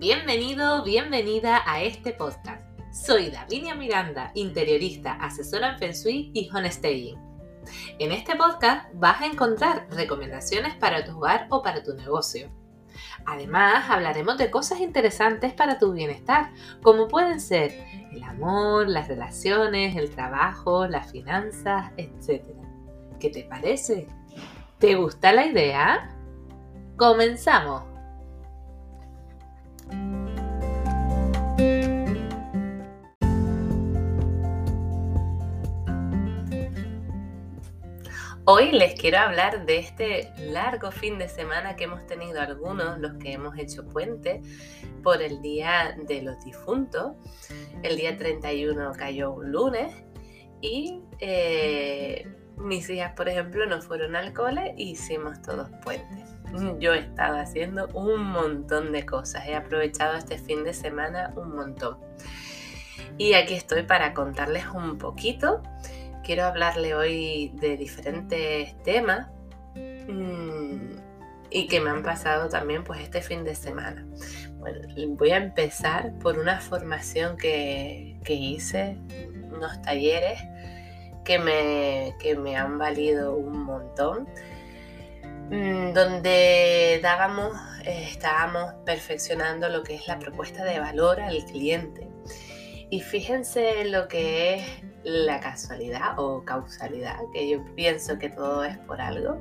Bienvenido, bienvenida a este podcast. Soy Davinia Miranda, interiorista, asesora en Feng Shui y Staying. En este podcast vas a encontrar recomendaciones para tu hogar o para tu negocio. Además, hablaremos de cosas interesantes para tu bienestar, como pueden ser el amor, las relaciones, el trabajo, las finanzas, etc. ¿Qué te parece? ¿Te gusta la idea? ¡Comenzamos! Hoy les quiero hablar de este largo fin de semana que hemos tenido algunos, los que hemos hecho puente, por el Día de los Difuntos. El día 31 cayó un lunes y eh, mis hijas, por ejemplo, no fueron al cole e hicimos todos puentes. Yo he estado haciendo un montón de cosas, he aprovechado este fin de semana un montón. Y aquí estoy para contarles un poquito quiero hablarle hoy de diferentes temas mm, y que me han pasado también pues este fin de semana. Bueno, voy a empezar por una formación que, hice, unos talleres que me, que me han valido un montón, mm, donde eh, estábamos perfeccionando lo que es la propuesta de valor al cliente. Y fíjense lo que es la casualidad o causalidad, que yo pienso que todo es por algo.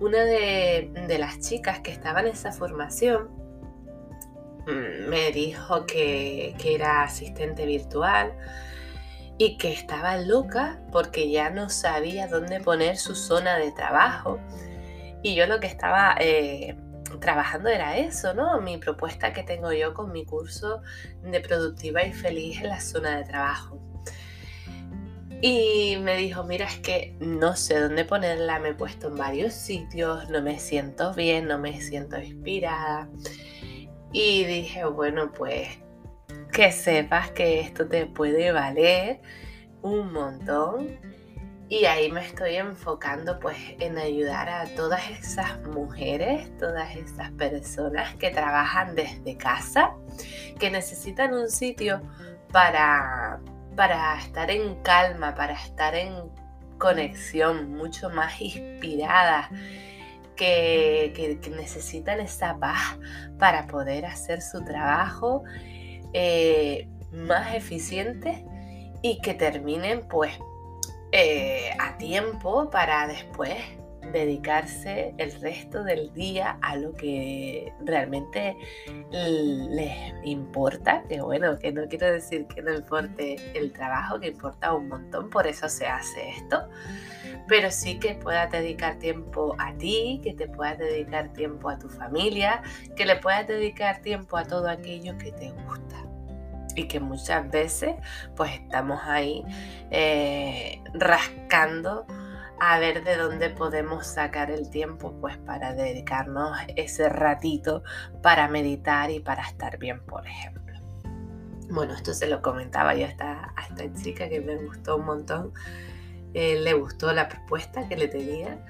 Una de, las chicas que estaba en esa formación mm, me dijo que, era asistente virtual y que estaba loca porque ya no sabía dónde poner su zona de trabajo. Y yo lo que estaba eh, trabajando era eso, ¿no? Mi propuesta que tengo yo con mi curso de productiva y feliz en la zona de trabajo. Y me dijo, mira, es que no sé dónde ponerla, me he puesto en varios sitios, no me siento bien, no me siento inspirada. Y dije, bueno, pues que sepas que esto te puede valer un montón. Y ahí me estoy enfocando pues en ayudar a todas esas mujeres, todas esas personas que trabajan desde casa, que necesitan un sitio para para estar en calma, para estar en conexión, mucho más inspirada, que, necesitan esa paz para poder hacer su trabajo eh, más eficiente y que terminen pues eh, a tiempo para después dedicarse el resto del día a lo que realmente les importa, que bueno, que no quiero decir que no importe el trabajo, que importa un montón, por eso se hace esto, pero sí que puedas dedicar tiempo a ti, que te puedas dedicar tiempo a tu familia, que le puedas dedicar tiempo a todo aquello que te gusta. Y que muchas veces pues estamos ahí eh, rascando a ver de dónde podemos sacar el tiempo pues para dedicarnos ese ratito para meditar y para estar bien, por ejemplo. Bueno, esto se lo comentaba yo a esta, a esta chica que me gustó un montón. Eh, le gustó la propuesta que le tenía.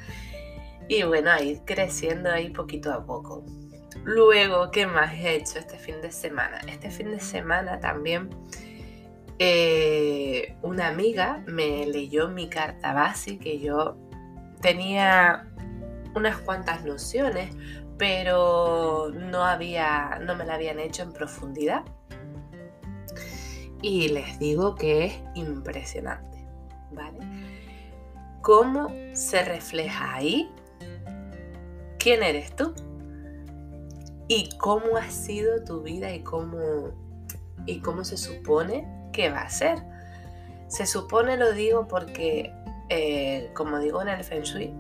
Y bueno, a creciendo ahí poquito a poco. Luego, ¿qué más he hecho este fin de semana? Este fin de semana también eh, una amiga me leyó mi carta base que yo tenía unas cuantas nociones, pero no había, no me la habían hecho en profundidad. Y les digo que es impresionante, ¿vale? ¿Cómo se refleja ahí? ¿Quién eres tú? ¿Y cómo ha sido tu vida y cómo, y cómo se supone qué va a ser. Se supone, lo digo porque, eh, como digo en el Feng Shui,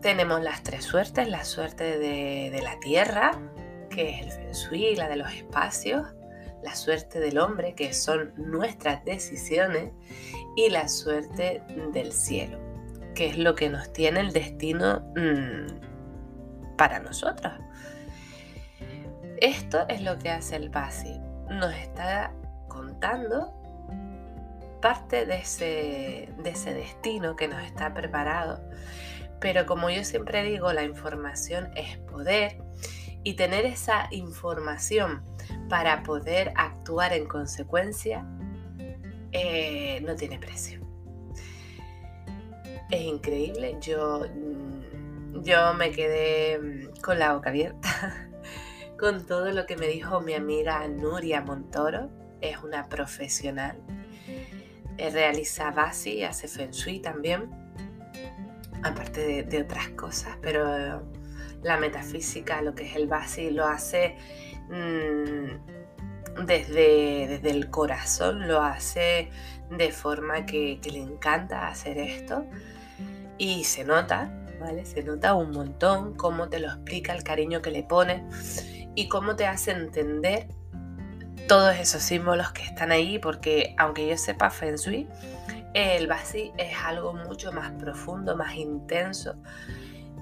tenemos las tres suertes, la suerte de, la tierra, que es el Feng Shui, la de los espacios, la suerte del hombre, que son nuestras decisiones, y la suerte del cielo, que es lo que nos tiene el destino mm, para nosotros. Esto es lo que hace el Basi. Nos está contando parte de ese, de ese destino que nos está preparado. Pero como yo siempre digo, la información es poder Y tener esa información para poder actuar en consecuencia eh, no tiene precio. Es increíble, yo, mm, yo me quedé mm, con la boca abierta con todo lo que me dijo mi amiga Nuria Montoro, es una profesional, eh, realiza Basi, hace Feng Shui también, aparte de, otras cosas, pero la metafísica, lo que es el Basi, lo hace mm, desde, desde el corazón, lo hace de forma que, le encanta hacer esto y se nota, ¿vale? Se nota un montón cómo te lo explica, el cariño que le pone y cómo te hace entender todos esos símbolos que están ahí, porque aunque yo sepa Feng Shui, el Basi es algo mucho más profundo, más intenso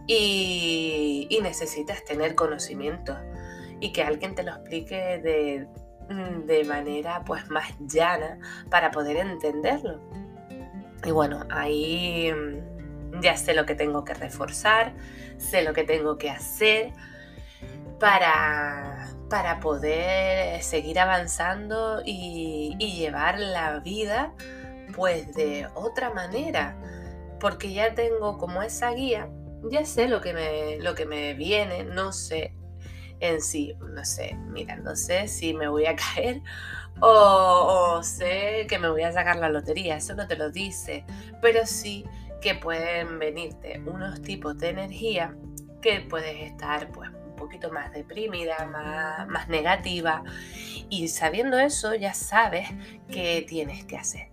y, necesitas tener conocimiento y que alguien te lo explique de, Mm, de manera pues más llana para poder entenderlo. Y bueno, ahí mm, ya sé lo que tengo que reforzar, sé lo que tengo que hacer para, para poder seguir avanzando y, llevar la vida pues de otra manera. Porque ya tengo como esa guía, ya sé lo que me, lo que me viene, no sé en sí. No sé, mira, no sé si me voy a caer o, sé que me voy a sacar la lotería, eso no te lo dice, pero sí que pueden venirte unos tipos de energía que puedes estar pues poquito más deprimida, más, más negativa y sabiendo eso ya sabes qué tienes que hacer.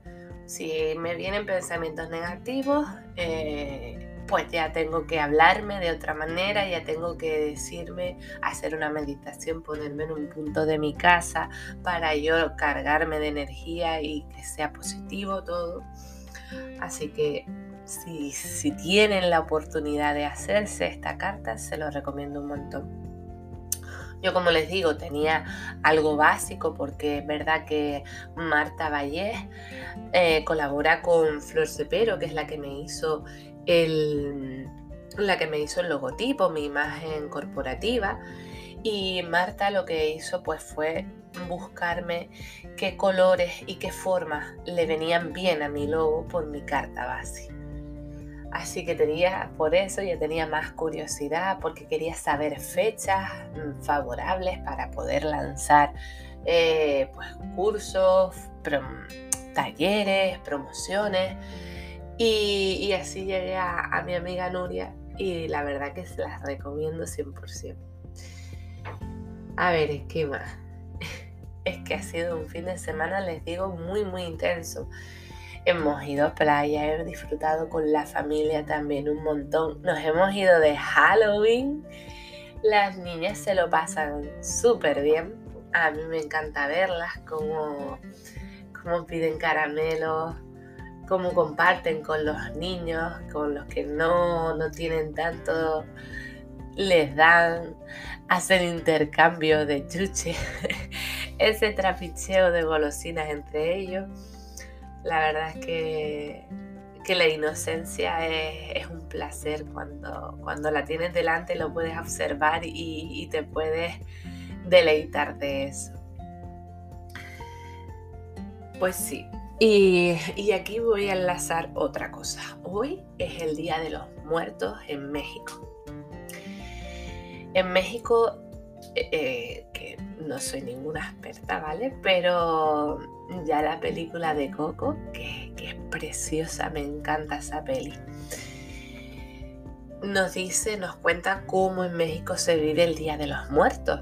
Si me vienen pensamientos negativos, eh, pues ya tengo que hablarme de otra manera, ya tengo que decirme, hacer una meditación, ponerme en un punto de mi casa para yo cargarme de energía y que sea positivo todo. Así que si, tienen la oportunidad de hacerse esta carta, se lo recomiendo un montón. Yo como les digo, tenía algo básico porque es verdad que Marta Vallés eh, colabora con Flor Cepero, que es la que me hizo el, la que me hizo el logotipo, mi imagen corporativa. Y Marta lo que hizo pues fue buscarme qué colores y qué formas le venían bien a mi logo por mi carta base. Así que tenía, por eso ya tenía más curiosidad, porque quería saber fechas mm, favorables para poder lanzar eh, pues, cursos, talleres, promociones. Y, así llegué a, mi amiga Nuria y la verdad que se las recomiendo 100%. A ver, ¿qué más? Es que ha sido un fin de semana, les digo, muy, muy intenso. Hemos ido a playa, hemos disfrutado con la familia también un montón. Nos hemos ido de Halloween. Las niñas se lo pasan súper bien. A mí me encanta verlas, cómo, cómo piden caramelos, cómo comparten con los niños, con los que no, no tienen tanto, les dan, hacen intercambio de chuche, ese trapicheo de golosinas entre ellos. La verdad es que, que la inocencia es, un placer cuando, cuando la tienes delante, lo puedes observar y te puedes deleitar de eso. Pues sí, y, aquí voy a enlazar otra cosa. Hoy es el Día de los Muertos en México. En México, eh, que no soy ninguna experta, ¿vale? Pero ya la película de Coco, que, que es preciosa, me encanta esa peli nos dice, nos cuenta cómo en México se vive el Día de los Muertos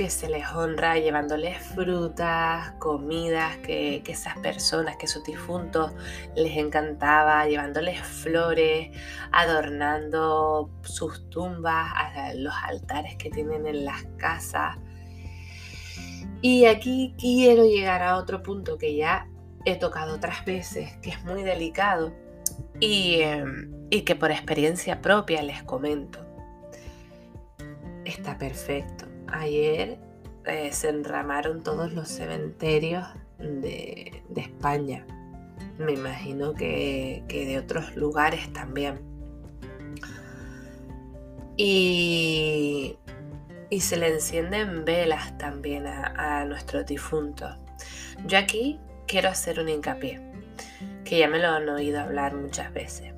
que se les honra llevándoles frutas, comidas que, esas personas, que sus difuntos les encantaba, llevándoles flores, adornando sus tumbas, los altares que tienen en las casas. Y aquí quiero llegar a otro punto que ya he tocado otras veces, que es muy delicado y, em, y que por experiencia propia les comento. Está perfecto ayer eh, se enramaron todos los cementerios de, España. Me imagino que, de otros lugares también. Y, se le encienden velas también a nuestros difuntos. Yo aquí quiero hacer un hincapié, que ya me lo han oído hablar muchas veces.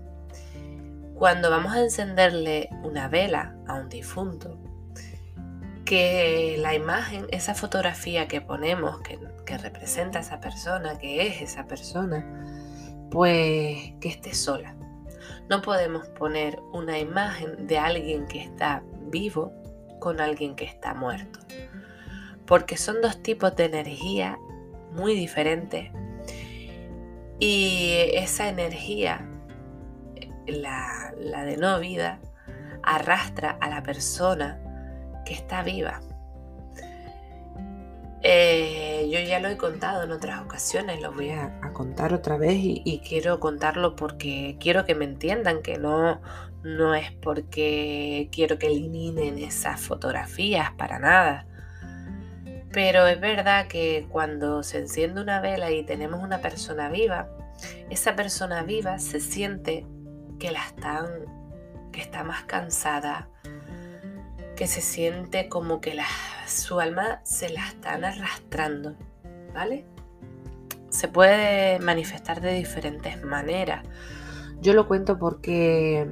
Cuando vamos a encenderle una vela a un difunto, que la imagen, esa fotografía que ponemos, que, que representa a esa persona, que es esa persona, pues que esté sola. No podemos poner una imagen de alguien que está vivo con alguien que está muerto. Porque son dos tipos de energía muy diferentes. Y esa energía, la, de no vida, arrastra a la persona que está viva. Eh, yo ya lo he contado en otras ocasiones, lo voy a, contar otra vez y, quiero contarlo porque quiero que me entiendan que no, no es porque quiero que eliminen esas fotografías para nada. Pero es verdad que cuando se enciende una vela y tenemos una persona viva, esa persona viva se siente que la que está más cansada, que se siente como que la, su alma se la están arrastrando, ¿vale? Se puede manifestar de diferentes maneras. Yo lo cuento porque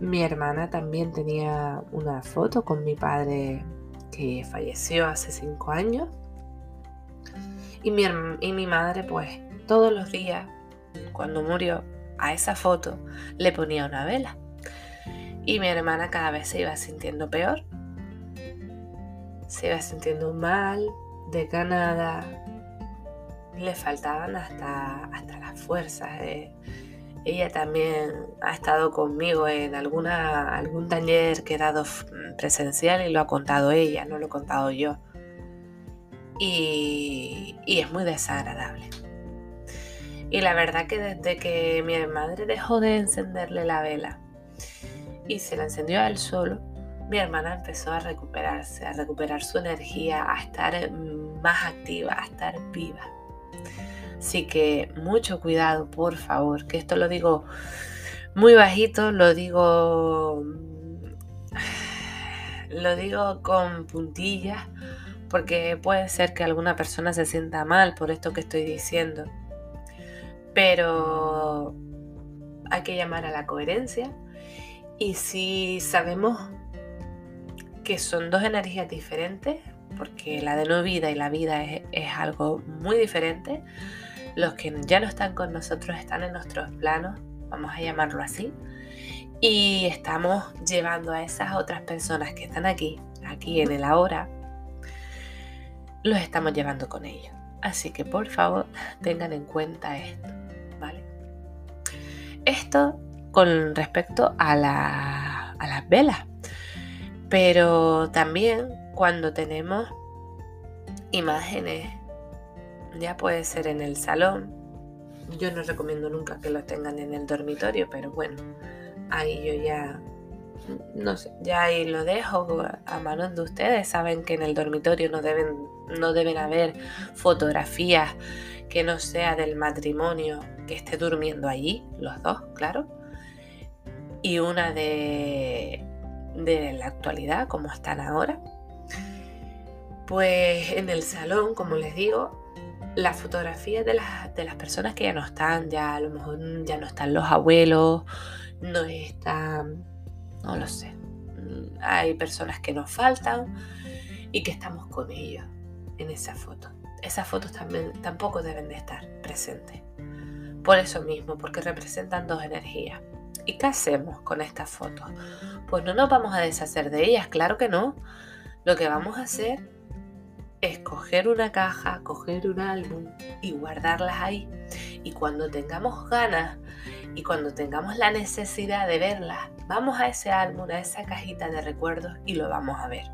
mi hermana también tenía una foto con mi padre que falleció hace cinco años. Y mi, y mi madre, pues, todos los días, cuando murió, a esa foto le ponía una vela. Y mi hermana cada vez se iba sintiendo peor. Se iba sintiendo mal, desganada. Le faltaban hasta, hasta las fuerzas. Ella también ha estado conmigo en alguna, algún taller que he dado presencial y lo ha contado ella, no lo he contado yo. Y, y es muy desagradable. Y la verdad que desde que mi madre dejó de encenderle la vela y se la encendió a él solo, mi hermana empezó a recuperarse, a recuperar su energía, a estar más activa, a estar viva. Así que mucho cuidado, por favor, que esto lo digo muy bajito, lo digo lo digo con puntillas porque puede ser que alguna persona se sienta mal por esto que estoy diciendo. Pero hay que llamar a la coherencia y si sabemos que son dos energías diferentes, porque la de no vida y la vida es, algo muy diferente, los que ya no están con nosotros están en nuestros planos, vamos a llamarlo así, y estamos llevando a esas otras personas que están aquí, aquí en el ahora, los estamos llevando con ellos. Así que por favor tengan en cuenta esto, ¿vale? Esto con respecto a, a las velas, pero también cuando tenemos imágenes ya puede ser en el salón. Yo no recomiendo nunca que los tengan en el dormitorio, pero bueno, ahí yo ya no sé, ya ahí lo dejo a manos de ustedes. Saben que en el dormitorio no deben, no deben haber fotografías que no sea del matrimonio que esté durmiendo allí, los dos, claro. Y una de, de la actualidad, como están ahora. Pues en el salón, como les digo, las fotografías de las, de las personas que ya no están, ya a lo mejor ya no están los abuelos, no están, no lo sé, hay personas que nos faltan y que estamos con ellos en esa foto. Esas fotos también tampoco deben de estar presentes. Por eso mismo, porque representan dos energías. ¿Y qué hacemos con estas fotos? Pues no nos vamos a deshacer de ellas, claro que no. Lo que vamos a hacer es coger una caja, coger un álbum y guardarlas ahí. Y cuando tengamos ganas y cuando tengamos la necesidad de verlas, vamos a ese álbum, a esa cajita de recuerdos y lo vamos a ver.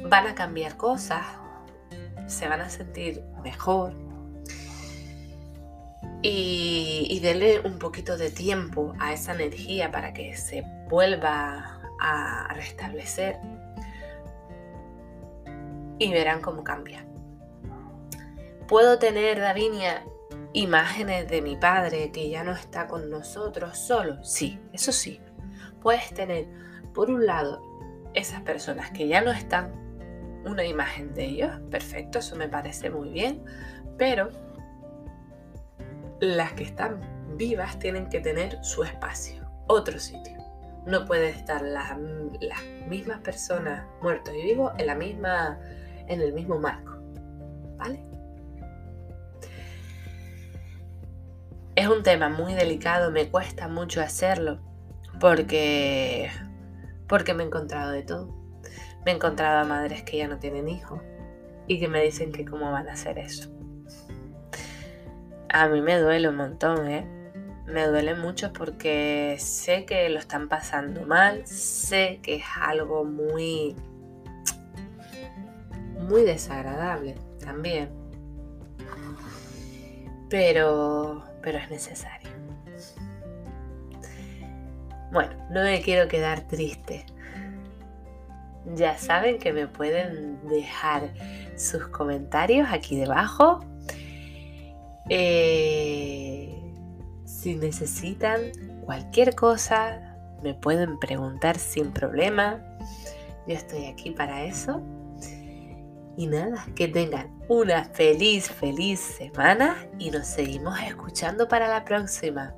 Van a cambiar cosas, se van a sentir mejor. Y, y denle un poquito de tiempo a esa energía para que se vuelva a restablecer y verán cómo cambia. Puedo tener, Davinia, imágenes de mi padre que ya no está con nosotros solo. Sí, eso sí. puedes tener, por un lado, esas personas que ya no están, una imagen de ellos, perfecto, eso me parece muy bien, pero las que están vivas tienen que tener su espacio, otro sitio. No pueden estar las, las mismas personas muertos y vivos en la misma en el mismo marco. ¿Vale? Es un tema muy delicado, me cuesta mucho hacerlo porque porque me he encontrado de todo. Me he encontrado a madres que ya no tienen hijos y que me dicen que cómo van a hacer eso. A mí me duele un montón, ¿eh? Me duele mucho porque sé que lo están pasando mal, sé que es algo muy muy desagradable también. Pero, pero es necesario. Bueno, no me quiero quedar triste. Ya saben que me pueden dejar sus comentarios aquí debajo. Eh, si necesitan cualquier cosa, me pueden preguntar sin problema. Yo estoy aquí para eso. Y nada, que tengan una feliz, feliz semana y nos seguimos escuchando para la próxima.